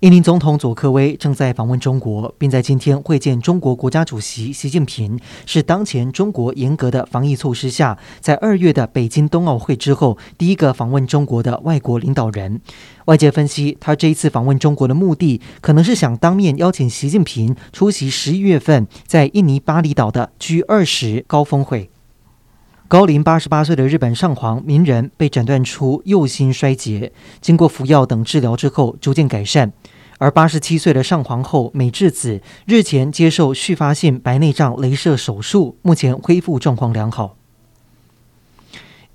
印尼总统佐科威正在访问中国，并在今天会见中国国家主席习近平，是当前中国严格的防疫措施下，在二月的北京冬奥会之后第一个访问中国的外国领导人。外界分析，他这一次访问中国的目的，可能是想当面邀请习近平出席十一月份在印尼巴厘岛的 G 二十高峰会。高龄八十八岁的日本上皇明仁被诊断出右心衰竭，经过服药等治疗之后逐渐改善。而八十七岁的上皇后美智子日前接受续发性白内障镭射手术，目前恢复状况良好。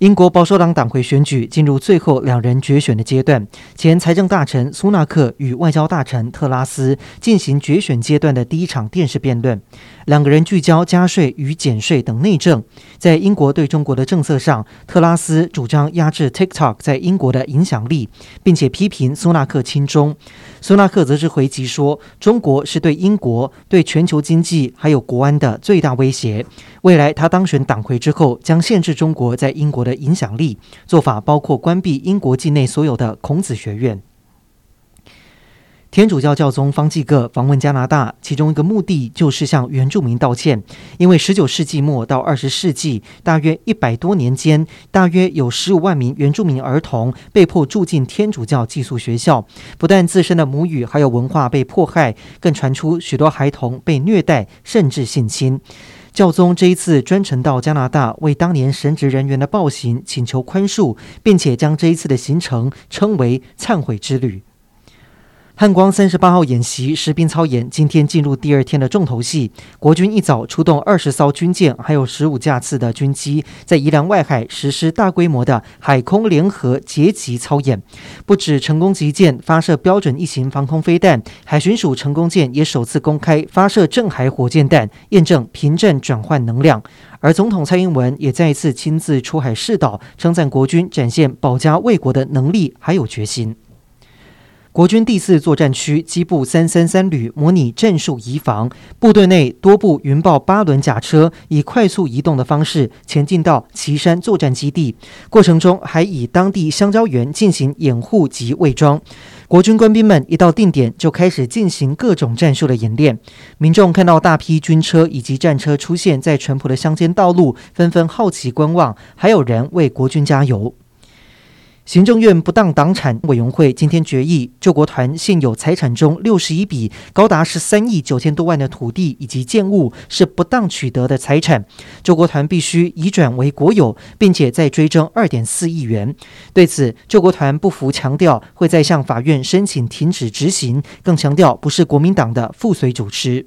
英国保守党党魁选举进入最后两人决选的阶段，前财政大臣苏纳克与外交大臣特拉斯进行决选阶段的第一场电视辩论。两个人聚焦加税与减税等内政。在英国对中国的政策上，特拉斯主张压制 TikTok 在英国的影响力，并且批评苏纳克亲中。苏纳克则是回击说，中国是对英国、对全球经济还有国安的最大威胁。未来他当选党魁之后，将限制中国在英国的影响力，做法包括关闭英国境内所有的孔子学院。天主教教宗方济各访问加拿大，其中一个目的就是向原住民道歉，因为十九世纪末到二十世纪大约一百多年间，大约有十五万名原住民儿童被迫住进天主教寄宿学校，不但自身的母语还有文化被迫害，更传出许多孩童被虐待甚至性侵。教宗这一次专程到加拿大，为当年神职人员的暴行请求宽恕，并且将这一次的行程称为忏悔之旅。汉光三十八号演习实兵操演，今天进入第二天的重头戏。国军一早出动二十艘军舰，还有十五架次的军机，在宜兰外海实施大规模的海空联合截击操演。不止成功级舰发射标准翼型防空飞弹，海巡署成功舰也首次公开发射镇海火箭弹，验证平战转换能量。而总统蔡英文也再一次亲自出海试导，称赞国军展现保家卫国的能力还有决心。国军第四作战区机部三三三旅模拟战术移防，部队内多部云豹八轮甲车以快速移动的方式前进到岐山作战基地，过程中还以当地香蕉园进行掩护及伪装。国军官兵们一到定点就开始进行各种战术的演练，民众看到大批军车以及战车出现在淳朴的乡间道路，纷纷好奇观望，还有人为国军加油。行政院不当党产委员会今天决议，救国团现有财产中六十一笔高达十三亿九千多万的土地以及建物是不当取得的财产，救国团必须移转为国有，并且再追征二点四亿元。对此，救国团不服，强调会再向法院申请停止执行，更强调不是国民党的附随主持。